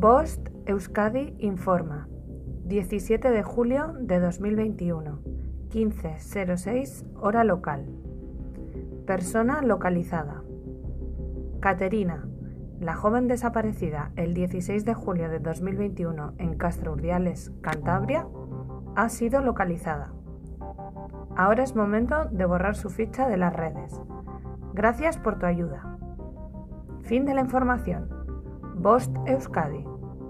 Bost Euskadi informa. 17 de julio de 2021. 15.06 hora local. Persona localizada. Caterina, la joven desaparecida el 16 de julio de 2021 en Castro Urdiales, Cantabria, ha sido localizada. Ahora es momento de borrar su ficha de las redes. Gracias por tu ayuda. Fin de la información. Bost Euskadi,